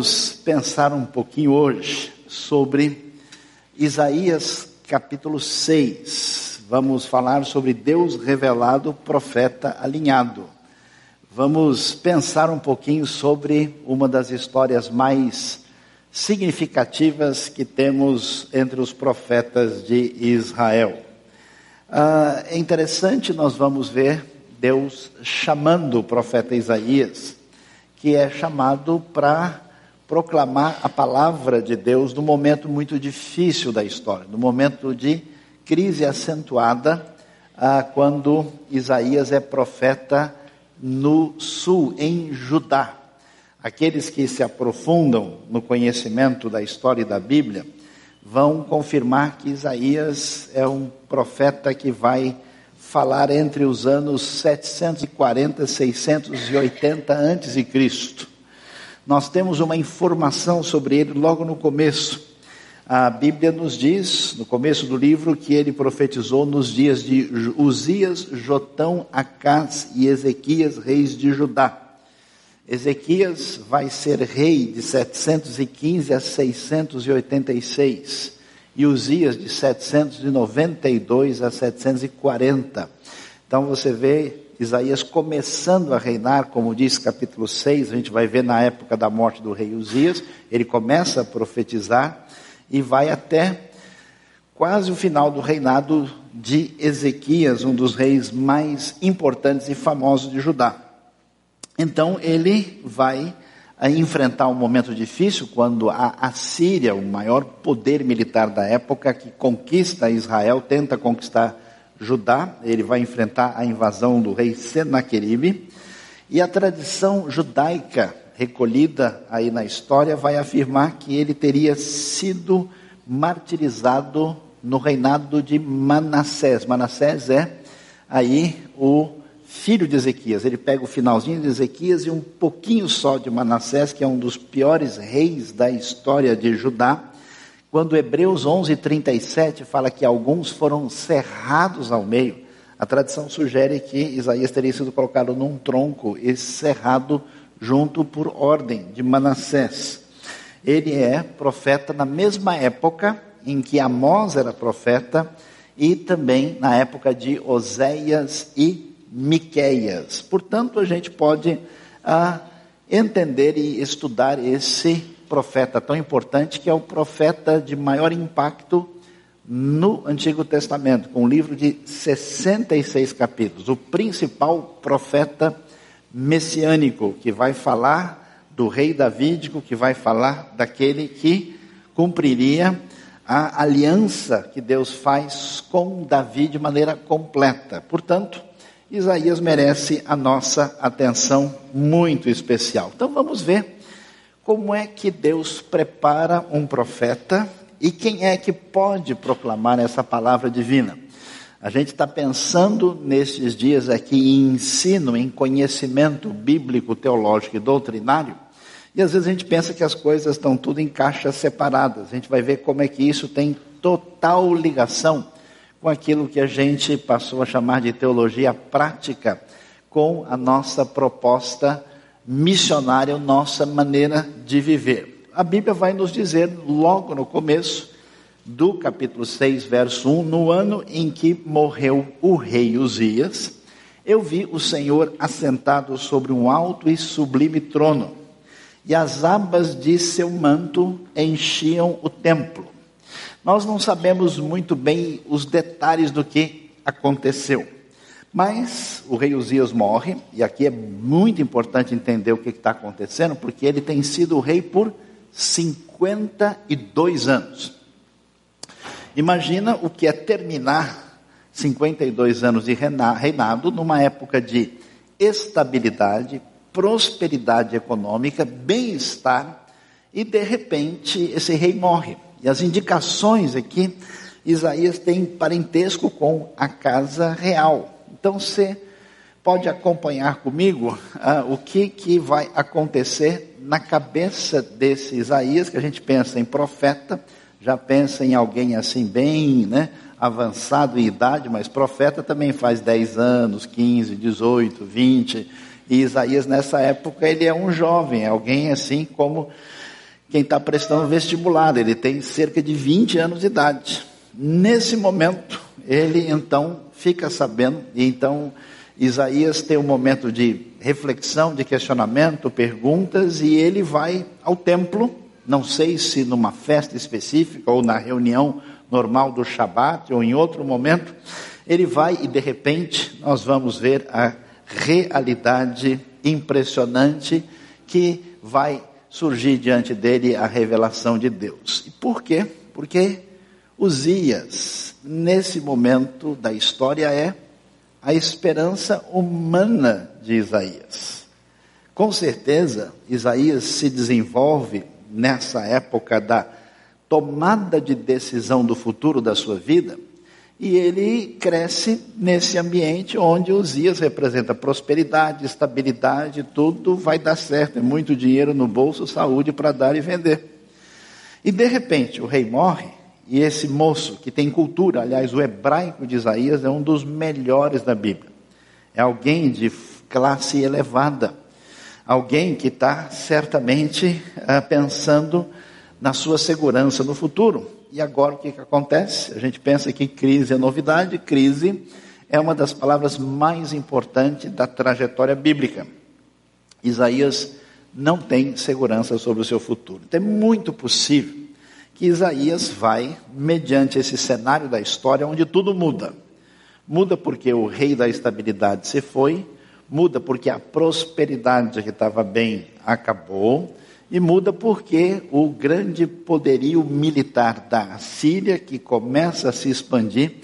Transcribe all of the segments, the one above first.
Vamos pensar um pouquinho hoje sobre Isaías capítulo 6. Vamos falar sobre Deus revelado, profeta alinhado. Vamos pensar um pouquinho sobre uma das histórias mais significativas que temos entre os profetas de Israel. Ah, é interessante, nós vamos ver Deus chamando o profeta Isaías, que é chamado para proclamar a palavra de Deus no momento muito difícil da história, no momento de crise acentuada, ah, quando Isaías é profeta no sul, em Judá. Aqueles que se aprofundam no conhecimento da história da Bíblia vão confirmar que Isaías é um profeta que vai falar entre os anos 740 e 680 antes de Cristo. Nós temos uma informação sobre ele logo no começo. A Bíblia nos diz, no começo do livro, que ele profetizou nos dias de Uzias, Jotão, Acás e Ezequias, reis de Judá. Ezequias vai ser rei de 715 a 686 e Uzias de 792 a 740. Então você vê Isaías começando a reinar, como diz capítulo 6, a gente vai ver na época da morte do rei Uzias, ele começa a profetizar e vai até quase o final do reinado de Ezequias, um dos reis mais importantes e famosos de Judá. Então ele vai eh, enfrentar um momento difícil quando a Assíria, o maior poder militar da época, que conquista Israel, tenta conquistar Judá, ele vai enfrentar a invasão do rei Senaqueribe. E a tradição judaica recolhida aí na história vai afirmar que ele teria sido martirizado no reinado de Manassés. Manassés é aí o filho de Ezequias. Ele pega o finalzinho de Ezequias e um pouquinho só de Manassés, que é um dos piores reis da história de Judá. Quando Hebreus 11:37 fala que alguns foram cerrados ao meio, a tradição sugere que Isaías teria sido colocado num tronco e cerrado junto por ordem de Manassés. Ele é profeta na mesma época em que Amós era profeta e também na época de Oséias e Miqueias. Portanto, a gente pode ah, entender e estudar esse profeta tão importante, que é o profeta de maior impacto no Antigo Testamento, com um livro de 66 capítulos, o principal profeta messiânico, que vai falar do rei davídico, que vai falar daquele que cumpriria a aliança que Deus faz com Davi de maneira completa. Portanto, Isaías merece a nossa atenção muito especial. Então vamos ver como é que Deus prepara um profeta e quem é que pode proclamar essa palavra divina. A gente está pensando nesses dias aqui em ensino, em conhecimento bíblico, teológico e doutrinário, e às vezes a gente pensa que as coisas estão tudo em caixas separadas. A gente vai ver como é que isso tem total ligação com aquilo que a gente passou a chamar de teologia prática, com a nossa proposta missionária, nossa maneira de viver. A Bíblia vai nos dizer logo no começo do capítulo 6, verso 1, no ano em que morreu o rei Uzias, eu vi o Senhor assentado sobre um alto e sublime trono, e as abas de seu manto enchiam o templo. Nós não sabemos muito bem os detalhes do que aconteceu. Mas o rei Uzias morre, e aqui é muito importante entender o que está acontecendo, porque ele tem sido rei por 52 anos. Imagina o que é terminar 52 anos de reinado numa época de estabilidade, prosperidade econômica, bem-estar, e de repente esse rei morre. E as indicações aqui, Isaías tem parentesco com a casa real. Então você pode acompanhar comigo ah, o que, que vai acontecer na cabeça desse Isaías, que a gente pensa em profeta, já pensa em alguém assim bem né, avançado em idade, mas profeta também faz 10 anos, 15, 18, 20. E Isaías, nessa época, ele é um jovem, alguém assim como quem está prestando vestibular, ele tem cerca de 20 anos de idade. Nesse momento, ele então fica sabendo, e então Isaías tem um momento de reflexão, de questionamento, perguntas, e ele vai ao templo, não sei se numa festa específica ou na reunião normal do Shabat ou em outro momento, ele vai e de repente nós vamos ver a realidade impressionante que vai surgir diante dele a revelação de Deus. E por quê? Porque Uzias, nesse momento da história, é a esperança humana de Isaías. Com certeza, Isaías se desenvolve nessa época da tomada de decisão do futuro da sua vida, e ele cresce nesse ambiente onde Uzias representa prosperidade, estabilidade, tudo vai dar certo, é muito dinheiro no bolso, saúde para dar e vender. E de repente o rei morre, e esse moço que tem cultura, aliás, o hebraico de Isaías é um dos melhores da Bíblia. É alguém de classe elevada, alguém que está certamente uh, pensando na sua segurança no futuro. E agora o que, que acontece? A gente pensa que crise é novidade, crise é uma das palavras mais importantes da trajetória bíblica. Isaías não tem segurança sobre o seu futuro. Então é muito possível que Isaías vai, mediante esse cenário da história, onde tudo muda. Muda porque o rei da estabilidade se foi, muda porque a prosperidade que estava bem acabou, e muda porque o grande poderio militar da Síria, que começa a se expandir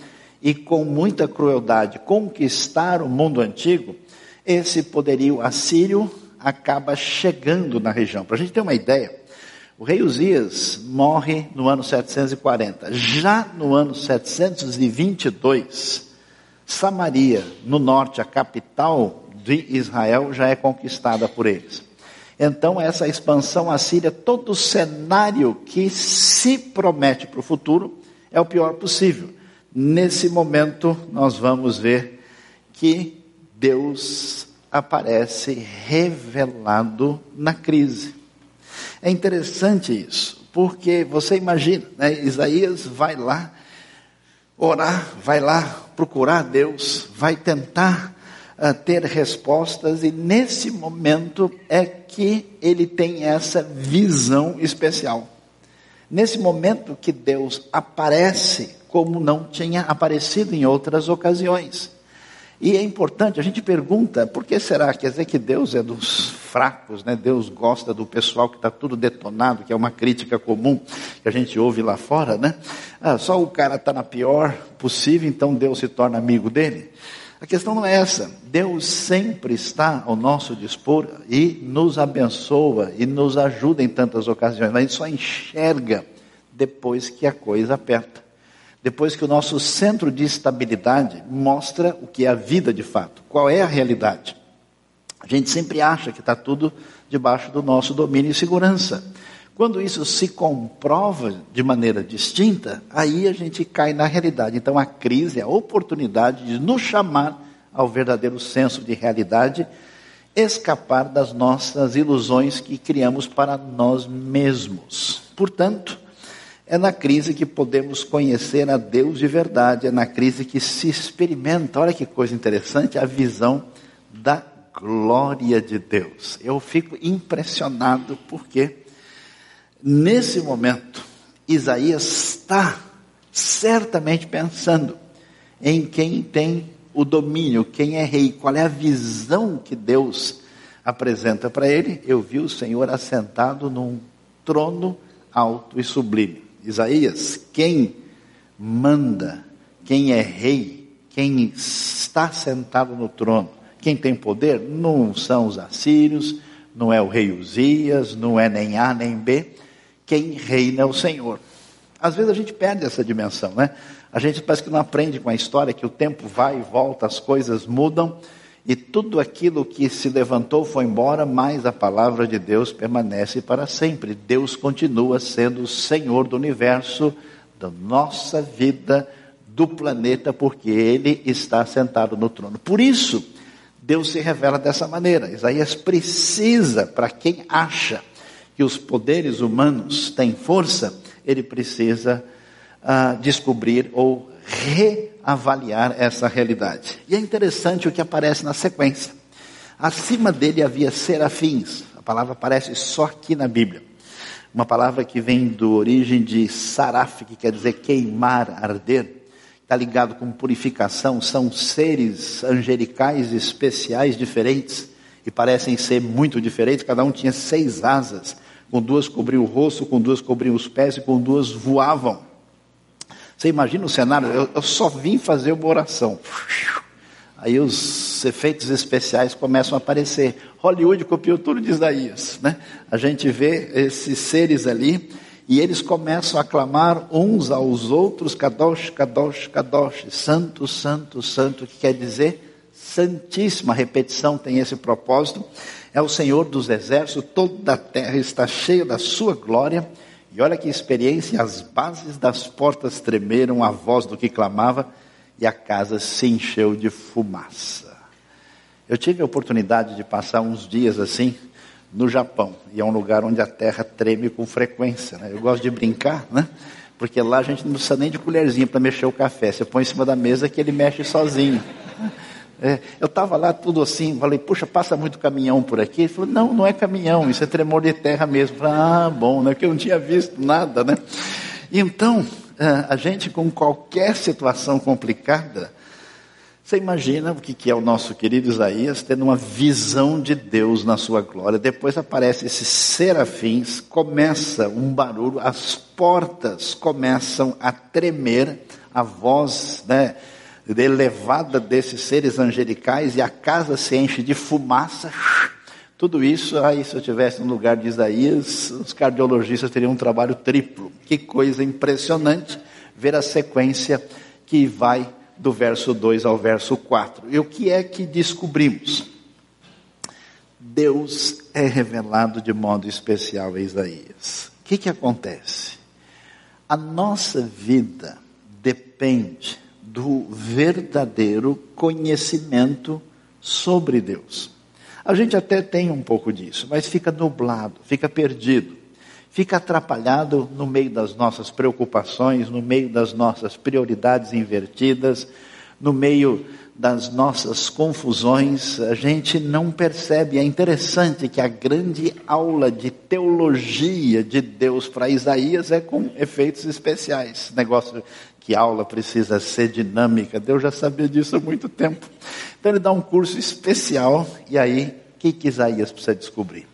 e com muita crueldade conquistar o mundo antigo, esse poderio assírio acaba chegando na região. Para a gente ter uma ideia, o rei Uzias morre no ano 740. Já no ano 722, Samaria, no norte, a capital de Israel, já é conquistada por eles. Então, essa expansão assíria, todo o cenário que se promete para o futuro é o pior possível. Nesse momento, nós vamos ver que Deus aparece revelado na crise. É interessante isso, porque você imagina, né, Isaías vai lá orar, vai lá procurar Deus, vai tentar uh, ter respostas, e nesse momento é que ele tem essa visão especial. Nesse momento que Deus aparece como não tinha aparecido em outras ocasiões. E é importante, a gente pergunta, por que será? Quer dizer que Deus é dos fracos, né? Deus gosta do pessoal que está tudo detonado, que é uma crítica comum que a gente ouve lá fora, né? Ah, só o cara está na pior possível, então Deus se torna amigo dele. A questão não é essa. Deus sempre está ao nosso dispor e nos abençoa e nos ajuda em tantas ocasiões. Mas a gente só enxerga depois que a coisa aperta. Depois que o nosso centro de estabilidade mostra o que é a vida de fato. Qual é a realidade? A gente sempre acha que está tudo debaixo do nosso domínio e segurança. Quando isso se comprova de maneira distinta, aí a gente cai na realidade. Então a crise é a oportunidade de nos chamar ao verdadeiro senso de realidade, escapar das nossas ilusões que criamos para nós mesmos. Portanto, é na crise que podemos conhecer a Deus de verdade, é na crise que se experimenta, olha que coisa interessante, a visão da glória de Deus. Eu fico impressionado porque Nesse momento, Isaías está certamente pensando em quem tem o domínio, quem é rei, qual é a visão que Deus apresenta para ele. Eu vi o Senhor assentado num trono alto e sublime. Isaías, quem manda, quem é rei, quem está sentado no trono, quem tem poder, não são os assírios, não é o rei Uzias, não é nem A nem B, quem reina é o Senhor. Às vezes a gente perde essa dimensão, né? A gente parece que não aprende com a história que o tempo vai e volta, as coisas mudam e tudo aquilo que se levantou foi embora, mas a palavra de Deus permanece para sempre. Deus continua sendo o Senhor do universo, da nossa vida, do planeta, porque Ele está sentado no trono. Por isso, Deus se revela dessa maneira. Isaías precisa, para quem acha que os poderes humanos têm força, ele precisa uh, descobrir ou reavaliar essa realidade. E é interessante o que aparece na sequência. Acima dele havia serafins. A palavra aparece só aqui na Bíblia. Uma palavra que vem do origem de saraf, que quer dizer queimar, arder. Está ligado com purificação. São seres angelicais especiais, diferentes. E parecem ser muito diferentes. Cada um tinha seis asas. Com duas cobriam o rosto, com duas cobriam os pés e com duas voavam. Você imagina o cenário? Eu, eu só vim fazer uma oração. Aí os efeitos especiais começam a aparecer. Hollywood copiou tudo de Isaías. Né? A gente vê esses seres ali e eles começam a clamar uns aos outros, Kadosh, Kadosh, Kadosh, Santo, Santo, Santo, que quer dizer Santíssima. A repetição tem esse propósito. É o Senhor dos exércitos, toda a terra está cheia da sua glória. E olha que experiência, as bases das portas tremeram, a voz do que clamava e a casa se encheu de fumaça. Eu tive a oportunidade de passar uns dias assim no Japão, e é um lugar onde a terra treme com frequência. Né? Eu gosto de brincar, né? porque lá a gente não precisa nem de colherzinha para mexer o café, você põe em cima da mesa que ele mexe sozinho. É, eu estava lá tudo assim, falei, puxa, passa muito caminhão por aqui. Ele falou, não, não é caminhão, isso é tremor de terra mesmo. Falei, ah, bom, né? Porque eu não tinha visto nada, né? Então, é, a gente com qualquer situação complicada, você imagina o que é o nosso querido Isaías tendo uma visão de Deus na sua glória. Depois aparece esses serafins, começa um barulho, as portas começam a tremer, a voz, né? Elevada desses seres angelicais e a casa se enche de fumaça. Tudo isso, aí se eu tivesse no lugar de Isaías, os cardiologistas teriam um trabalho triplo. Que coisa impressionante ver a sequência que vai do verso 2 ao verso 4. E o que é que descobrimos? Deus é revelado de modo especial a Isaías. O que, que acontece? A nossa vida depende do verdadeiro conhecimento sobre Deus. A gente até tem um pouco disso, mas fica nublado, fica perdido, fica atrapalhado no meio das nossas preocupações, no meio das nossas prioridades invertidas, no meio das nossas confusões, a gente não percebe. É interessante que a grande aula de teologia de Deus para Isaías é com efeitos especiais. Negócio que aula precisa ser dinâmica. Deus já sabia disso há muito tempo. Então ele dá um curso especial e aí o que, que Isaías precisa descobrir?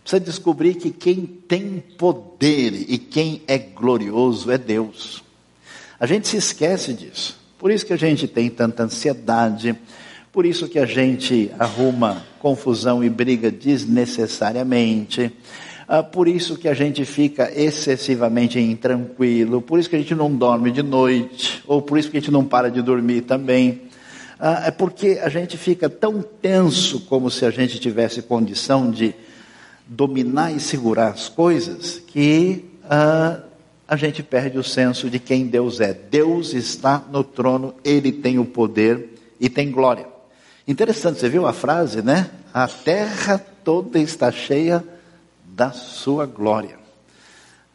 Precisa descobrir que quem tem poder e quem é glorioso é Deus. A gente se esquece disso. Por isso que a gente tem tanta ansiedade, por isso que a gente arruma confusão e briga desnecessariamente. Ah, por isso que a gente fica excessivamente intranquilo, por isso que a gente não dorme de noite, ou por isso que a gente não para de dormir também. Ah, é porque a gente fica tão tenso como se a gente tivesse condição de dominar e segurar as coisas, que ah, a gente perde o senso de quem Deus é. Deus está no trono, Ele tem o poder e tem glória. Interessante, você viu a frase, né? A terra toda está cheia da sua glória.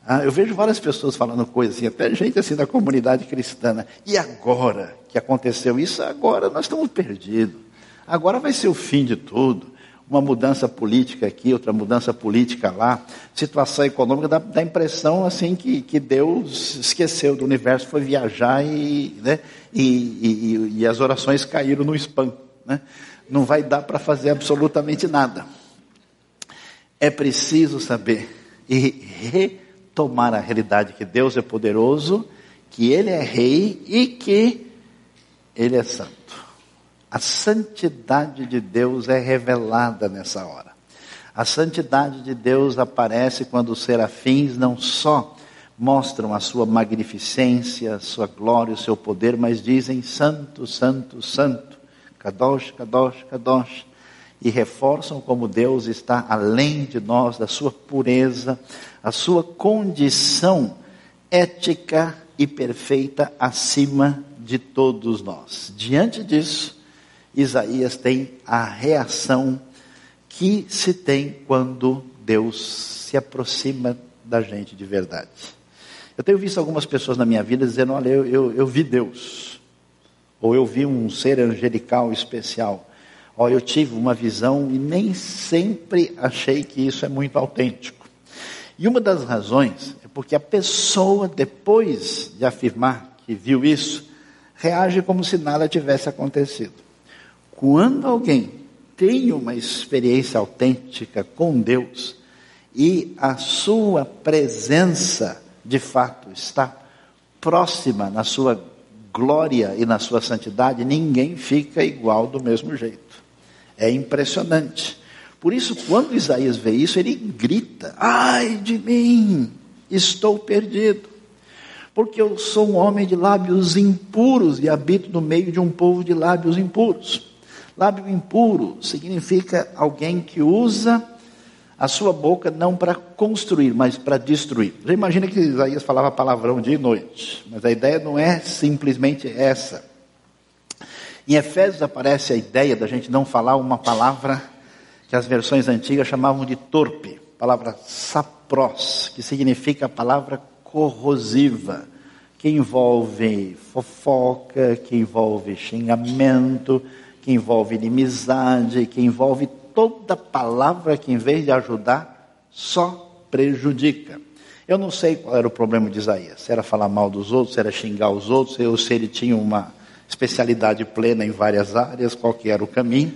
Ah, eu vejo várias pessoas falando coisas assim, até gente assim da comunidade cristã. Né? E agora que aconteceu isso, agora nós estamos perdidos. Agora vai ser o fim de tudo. Uma mudança política aqui, outra mudança política lá. Situação econômica dá, dá a impressão assim que, que Deus esqueceu do universo, foi viajar e, né, e, e, e as orações caíram no spam. Né? Não vai dar para fazer absolutamente nada é preciso saber e retomar a realidade que Deus é poderoso, que Ele é rei e que Ele é santo. A santidade de Deus é revelada nessa hora. A santidade de Deus aparece quando os serafins não só mostram a sua magnificência, a sua glória, o seu poder, mas dizem santo, santo, santo. Kadosh, Kadosh, Kadosh e reforçam como Deus está além de nós, da sua pureza, a sua condição ética e perfeita acima de todos nós. Diante disso, Isaías tem a reação que se tem quando Deus se aproxima da gente de verdade. Eu tenho visto algumas pessoas na minha vida dizendo: Olha, eu, eu, eu vi Deus, ou eu vi um ser angelical especial, ou eu tive uma visão e nem sempre achei que isso é muito autêntico. E uma das razões é porque a pessoa, depois de afirmar que viu isso, reage como se nada tivesse acontecido. Quando alguém tem uma experiência autêntica com Deus e a sua presença de fato está próxima na sua glória e na sua santidade, ninguém fica igual do mesmo jeito. É impressionante. Por isso, quando Isaías vê isso, ele grita: Ai de mim, estou perdido, porque eu sou um homem de lábios impuros e habito no meio de um povo de lábios impuros. Lábio impuro significa alguém que usa a sua boca não para construir, mas para destruir. Já imagina que Isaías falava palavrão dia e noite, mas a ideia não é simplesmente essa. Em Efésios aparece a ideia da gente não falar uma palavra que as versões antigas chamavam de torpe, palavra sapros, que significa a palavra corrosiva, que envolve fofoca, que envolve xingamento, que envolve inimizade, que envolve toda palavra que, em vez de ajudar, só prejudica. Eu não sei qual era o problema de Isaías, se era falar mal dos outros, se era xingar os outros, ou se ele tinha uma especialidade plena em várias áreas, qual que era o caminho.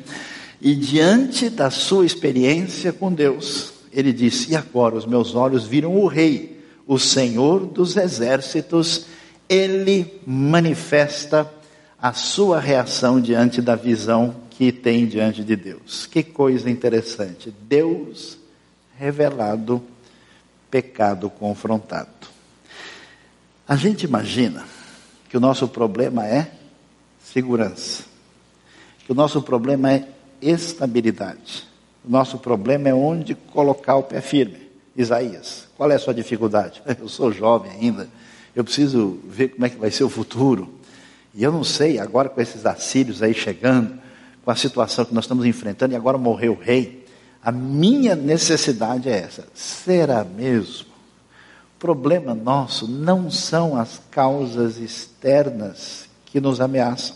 E diante da sua experiência com Deus, ele disse: E agora os meus olhos viram o Rei, o Senhor dos exércitos, ele manifesta a sua reação diante da visão que tem diante de Deus. Que coisa interessante. Deus revelado, pecado confrontado. A gente imagina que o nosso problema é segurança, que o nosso problema é estabilidade, o nosso problema é onde colocar o pé firme. Isaías, qual é a sua dificuldade? Eu sou jovem ainda, eu preciso ver como é que vai ser o futuro. E eu não sei, agora com esses assírios aí chegando, com a situação que nós estamos enfrentando, e agora morreu o rei, a minha necessidade é essa. Será mesmo? O problema nosso não são as causas externas que nos ameaçam.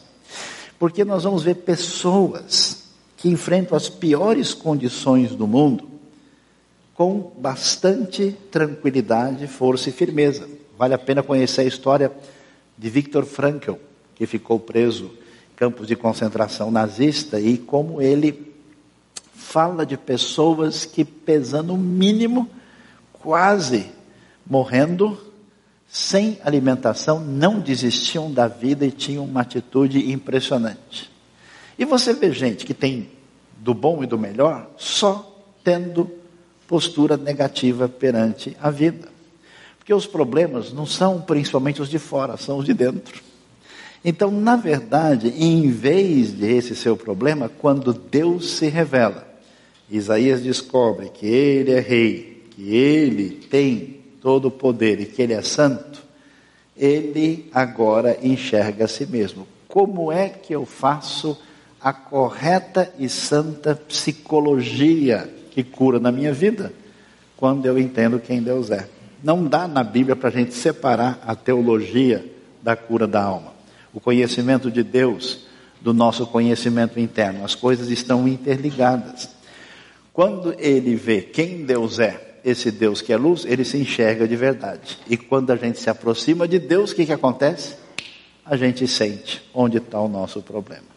Porque nós vamos ver pessoas que enfrentam as piores condições do mundo com bastante tranquilidade, força e firmeza. Vale a pena conhecer a história de Viktor Frankl, que ficou preso em campos de concentração nazista, e como ele fala de pessoas que, pesando o mínimo, quase morrendo, sem alimentação, não desistiam da vida e tinham uma atitude impressionante. E você vê gente que tem do bom e do melhor só tendo postura negativa perante a vida. Porque os problemas não são principalmente os de fora, são os de dentro. Então, na verdade, em vez de esse ser o problema, quando Deus se revela, Isaías descobre que ele é rei, que ele tem todo o poder e que ele é santo, ele agora enxerga a si mesmo. Como é que eu faço a correta e santa psicologia que cura na minha vida? Quando eu entendo quem Deus é. Não dá na Bíblia para a gente separar a teologia da cura da alma o conhecimento de Deus do nosso conhecimento interno. As coisas estão interligadas. Quando ele vê quem Deus é, esse Deus que é luz, ele se enxerga de verdade. E quando a gente se aproxima de Deus, o que, que acontece? A gente sente onde está o nosso problema.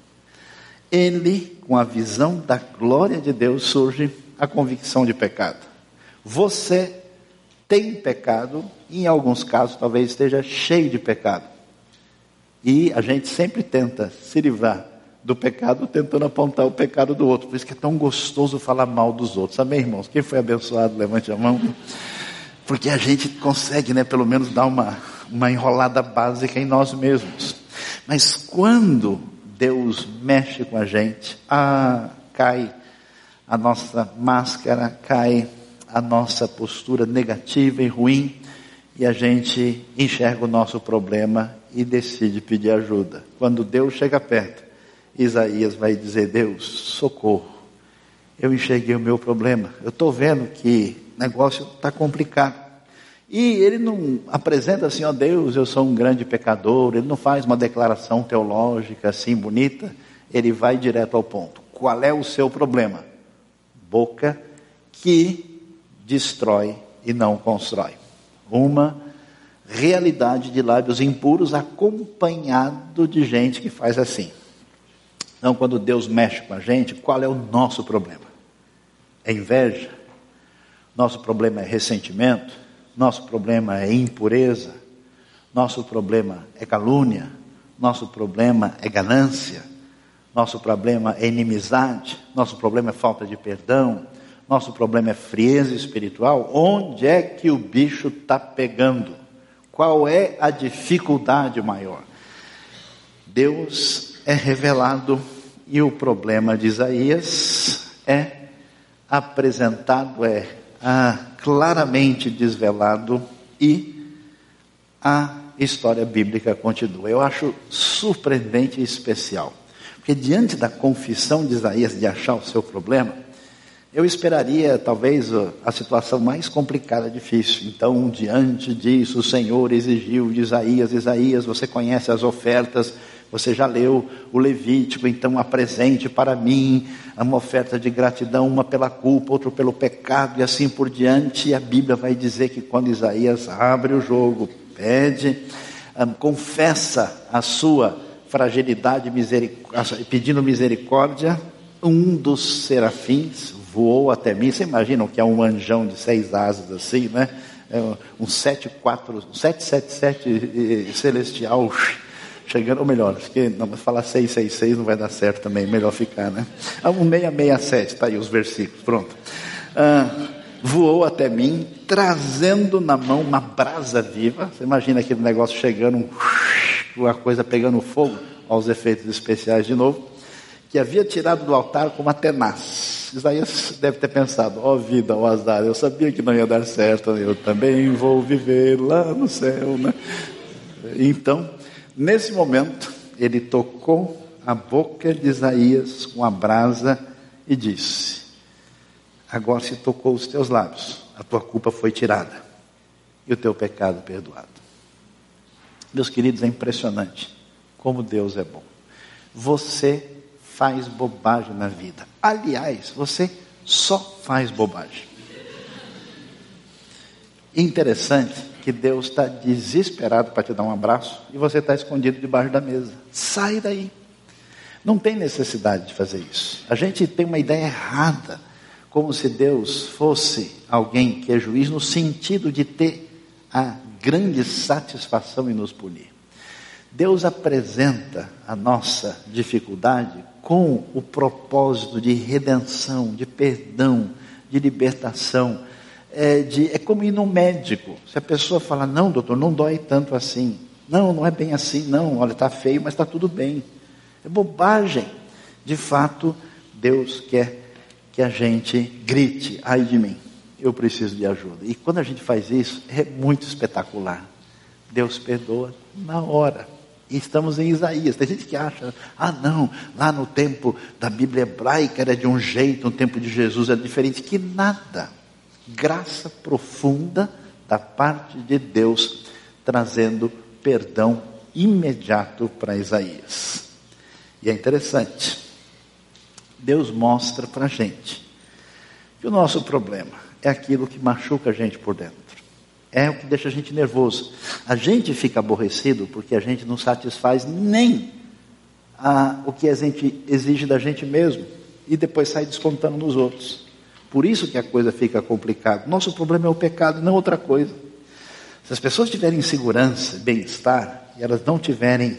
Ele, com a visão da glória de Deus, surge a convicção de pecado. Você tem pecado, em alguns casos talvez esteja cheio de pecado. E a gente sempre tenta se livrar do pecado tentando apontar o pecado do outro. Por isso que é tão gostoso falar mal dos outros. Amém, irmãos? Quem foi abençoado, levante a mão. Porque a gente consegue, né, pelo menos dar uma, uma enrolada básica em nós mesmos. Mas quando Deus mexe com a gente, ah, cai a nossa máscara, cai a nossa postura negativa e ruim, e a gente enxerga o nosso problema e decide pedir ajuda. Quando Deus chega perto, Isaías vai dizer: Deus, socorro. Eu enxerguei o meu problema. Eu estou vendo que o negócio está complicado. E ele não apresenta assim, ó Deus, eu sou um grande pecador. Ele não faz uma declaração teológica assim bonita. Ele vai direto ao ponto. Qual é o seu problema? Boca que destrói e não constrói. Uma realidade de lábios impuros acompanhado de gente que faz assim. Então, quando Deus mexe com a gente, qual é o nosso problema? É inveja? Nosso problema é ressentimento? Nosso problema é impureza? Nosso problema é calúnia? Nosso problema é ganância? Nosso problema é inimizade? Nosso problema é falta de perdão? Nosso problema é frieza espiritual? Onde é que o bicho está pegando? Qual é a dificuldade maior? Deus é revelado e o problema de Isaías é apresentado, é ah, claramente desvelado e a história bíblica continua. Eu acho surpreendente e especial, porque diante da confissão de Isaías de achar o seu problema, eu esperaria talvez a situação mais complicada, difícil. Então, diante disso, o Senhor exigiu de Isaías: Isaías, você conhece as ofertas, você já leu o Levítico, então apresente para mim uma oferta de gratidão, uma pela culpa, outra pelo pecado, e assim por diante. E a Bíblia vai dizer que quando Isaías abre o jogo, pede, confessa a sua fragilidade, pedindo misericórdia, um dos serafins voou até mim. Você imagina que é um anjão de seis asas assim, né? É um 74, um 777 celestial chegando, ou melhor, porque não, falar 666 não vai dar certo também, melhor ficar, né? Um 667, está aí os versículos, pronto. Ah, voou até mim, trazendo na mão uma brasa viva. Você imagina aquele negócio chegando, uma coisa pegando fogo, aos efeitos especiais de novo, que havia tirado do altar com uma tenaz Isaías deve ter pensado: ó oh, vida, ó oh, azar, eu sabia que não ia dar certo, eu também vou viver lá no céu, né? Então, nesse momento, ele tocou a boca de Isaías com a brasa e disse: Agora se tocou os teus lábios, a tua culpa foi tirada e o teu pecado perdoado. Meus queridos, é impressionante como Deus é bom. Você faz bobagem na vida. Aliás, você só faz bobagem. Interessante que Deus está desesperado para te dar um abraço e você está escondido debaixo da mesa. Sai daí. Não tem necessidade de fazer isso. A gente tem uma ideia errada, como se Deus fosse alguém que é juiz no sentido de ter a grande satisfação em nos punir. Deus apresenta a nossa dificuldade com o propósito de redenção, de perdão, de libertação. É, de, é como ir no médico. Se a pessoa fala, não, doutor, não dói tanto assim. Não, não é bem assim, não. Olha, está feio, mas está tudo bem. É bobagem. De fato, Deus quer que a gente grite, ai de mim, eu preciso de ajuda. E quando a gente faz isso, é muito espetacular. Deus perdoa na hora. E estamos em Isaías. Tem gente que acha, ah não, lá no tempo da Bíblia hebraica era de um jeito, no tempo de Jesus era diferente. Que nada. Graça profunda da parte de Deus, trazendo perdão imediato para Isaías. E é interessante. Deus mostra para a gente que o nosso problema é aquilo que machuca a gente por dentro é o que deixa a gente nervoso. A gente fica aborrecido porque a gente não satisfaz nem a, o que a gente exige da gente mesmo e depois sai descontando nos outros. Por isso que a coisa fica complicada. Nosso problema é o pecado, não outra coisa. Se as pessoas tiverem segurança, bem-estar, e elas não tiverem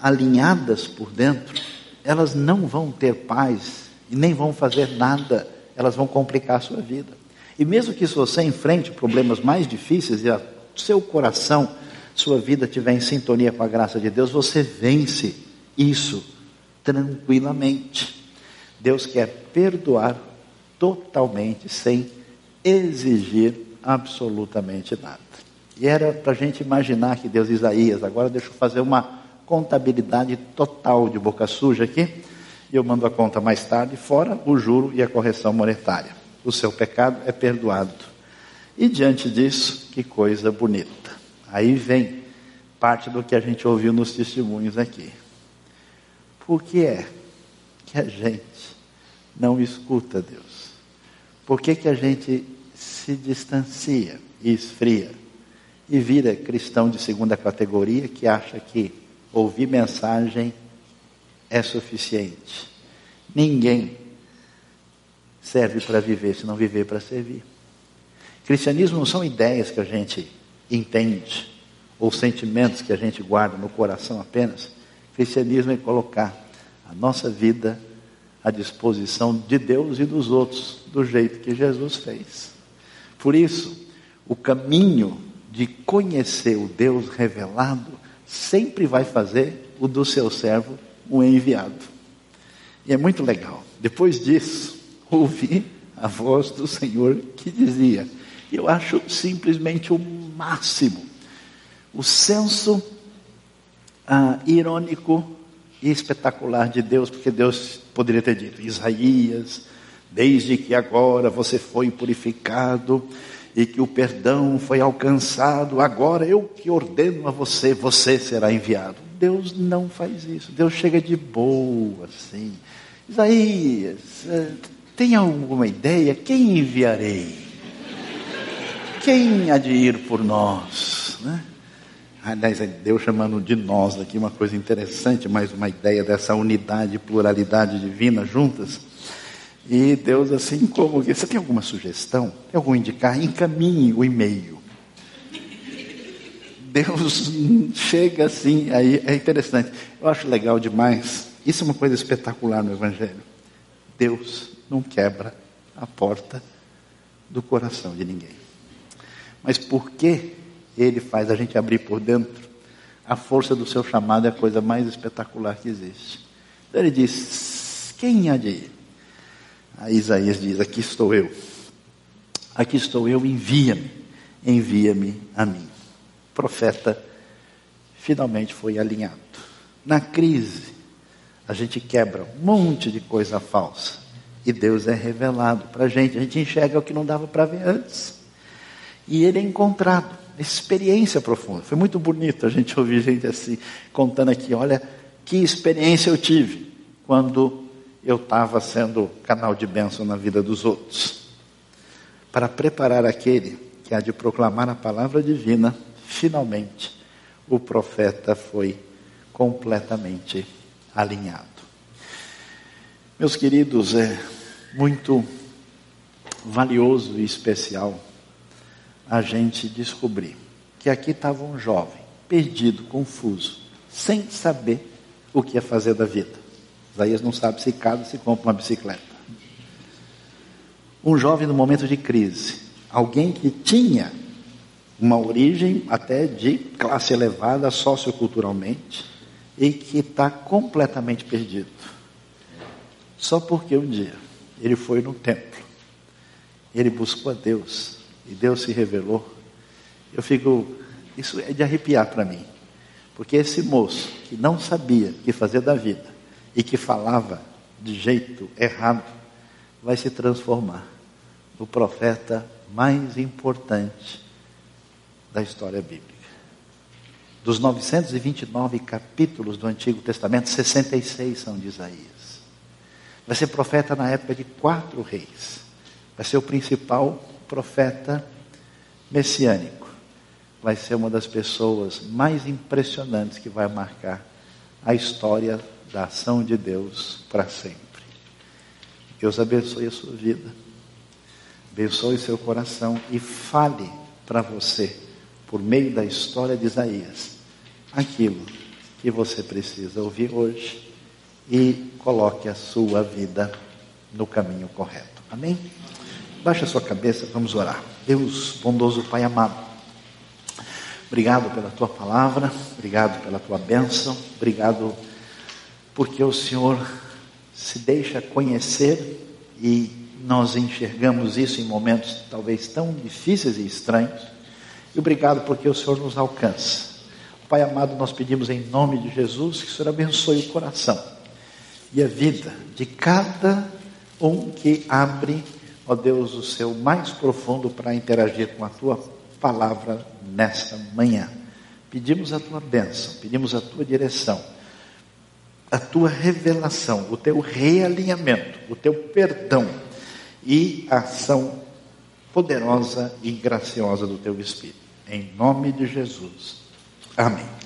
alinhadas por dentro, elas não vão ter paz e nem vão fazer nada, elas vão complicar a sua vida. E mesmo que você enfrente problemas mais difíceis e o seu coração, sua vida estiver em sintonia com a graça de Deus, você vence isso tranquilamente. Deus quer perdoar totalmente, sem exigir absolutamente nada. E era para a gente imaginar que Deus, Isaías, agora deixa eu fazer uma contabilidade total de boca suja aqui, e eu mando a conta mais tarde, fora o juro e a correção monetária. O seu pecado é perdoado. E diante disso, que coisa bonita. Aí vem parte do que a gente ouviu nos testemunhos aqui. Por que é que a gente não escuta Deus? Por que, que a gente se distancia e esfria e vira cristão de segunda categoria que acha que ouvir mensagem é suficiente? Ninguém serve para viver se não viver para servir. Cristianismo não são ideias que a gente entende ou sentimentos que a gente guarda no coração apenas. Cristianismo é colocar a nossa vida à disposição de Deus e dos outros, do jeito que Jesus fez. Por isso, o caminho de conhecer o Deus revelado sempre vai fazer o do seu servo um enviado. E é muito legal. Depois disso, ouvi a voz do Senhor que dizia: Eu acho simplesmente o máximo, o senso ah, irônico e espetacular de Deus, porque Deus poderia ter dito: Isaías, desde que agora você foi purificado e que o perdão foi alcançado, agora eu que ordeno a você, você será enviado. Deus não faz isso. Deus chega de boa, assim. Isaías, eh, tem alguma ideia? Quem enviarei? Quem há de ir por nós? Né? Aliás, é Deus chamando de nós aqui, uma coisa interessante, mais uma ideia dessa unidade, pluralidade divina juntas. E Deus, assim como. Você tem alguma sugestão? Tem algum indicar? Encaminhe o e-mail. Deus chega assim, aí é interessante. Eu acho legal demais. Isso é uma coisa espetacular no Evangelho. Deus não quebra a porta do coração de ninguém. Mas por que ele faz a gente abrir por dentro, a força do seu chamado é a coisa mais espetacular que existe. Então ele diz: Quem há de ir? Aí Isaías diz: Aqui estou eu. Aqui estou eu, envia-me. Envia-me a mim. O profeta finalmente foi alinhado. Na crise, a gente quebra um monte de coisa falsa. E Deus é revelado para a gente. A gente enxerga o que não dava para ver antes. E ele é encontrado experiência profunda. Foi muito bonito a gente ouvir gente assim, contando aqui: olha, que experiência eu tive quando eu estava sendo canal de bênção na vida dos outros. Para preparar aquele que há de proclamar a palavra divina, finalmente o profeta foi completamente alinhado. Meus queridos, é muito valioso e especial a gente descobrir que aqui estava um jovem, perdido, confuso, sem saber o que ia fazer da vida. Isaías não sabe se casa, se compra uma bicicleta. Um jovem no momento de crise, alguém que tinha uma origem até de classe elevada socioculturalmente e que está completamente perdido. Só porque um dia ele foi no templo, ele buscou a Deus e Deus se revelou, eu fico, isso é de arrepiar para mim. Porque esse moço que não sabia o que fazer da vida e que falava de jeito errado, vai se transformar no profeta mais importante da história bíblica. Dos 929 capítulos do Antigo Testamento, 66 são de Isaías. Vai ser profeta na época de quatro reis. Vai ser o principal profeta messiânico, vai ser uma das pessoas mais impressionantes que vai marcar a história da ação de Deus para sempre. Deus abençoe a sua vida, abençoe seu coração e fale para você, por meio da história de Isaías, aquilo que você precisa ouvir hoje e coloque a sua vida no caminho correto. Amém? Baixe a sua cabeça, vamos orar. Deus, bondoso Pai amado, obrigado pela tua palavra, obrigado pela tua bênção, obrigado porque o Senhor se deixa conhecer e nós enxergamos isso em momentos talvez tão difíceis e estranhos. E obrigado porque o Senhor nos alcança. Pai amado, nós pedimos em nome de Jesus que o Senhor abençoe o coração e a vida de cada um que abre, ó Deus, o seu mais profundo para interagir com a tua palavra nesta manhã. Pedimos a tua bênção, pedimos a tua direção, a tua revelação, o teu realinhamento, o teu perdão e a ação poderosa e graciosa do teu Espírito. Em nome de Jesus. Amém.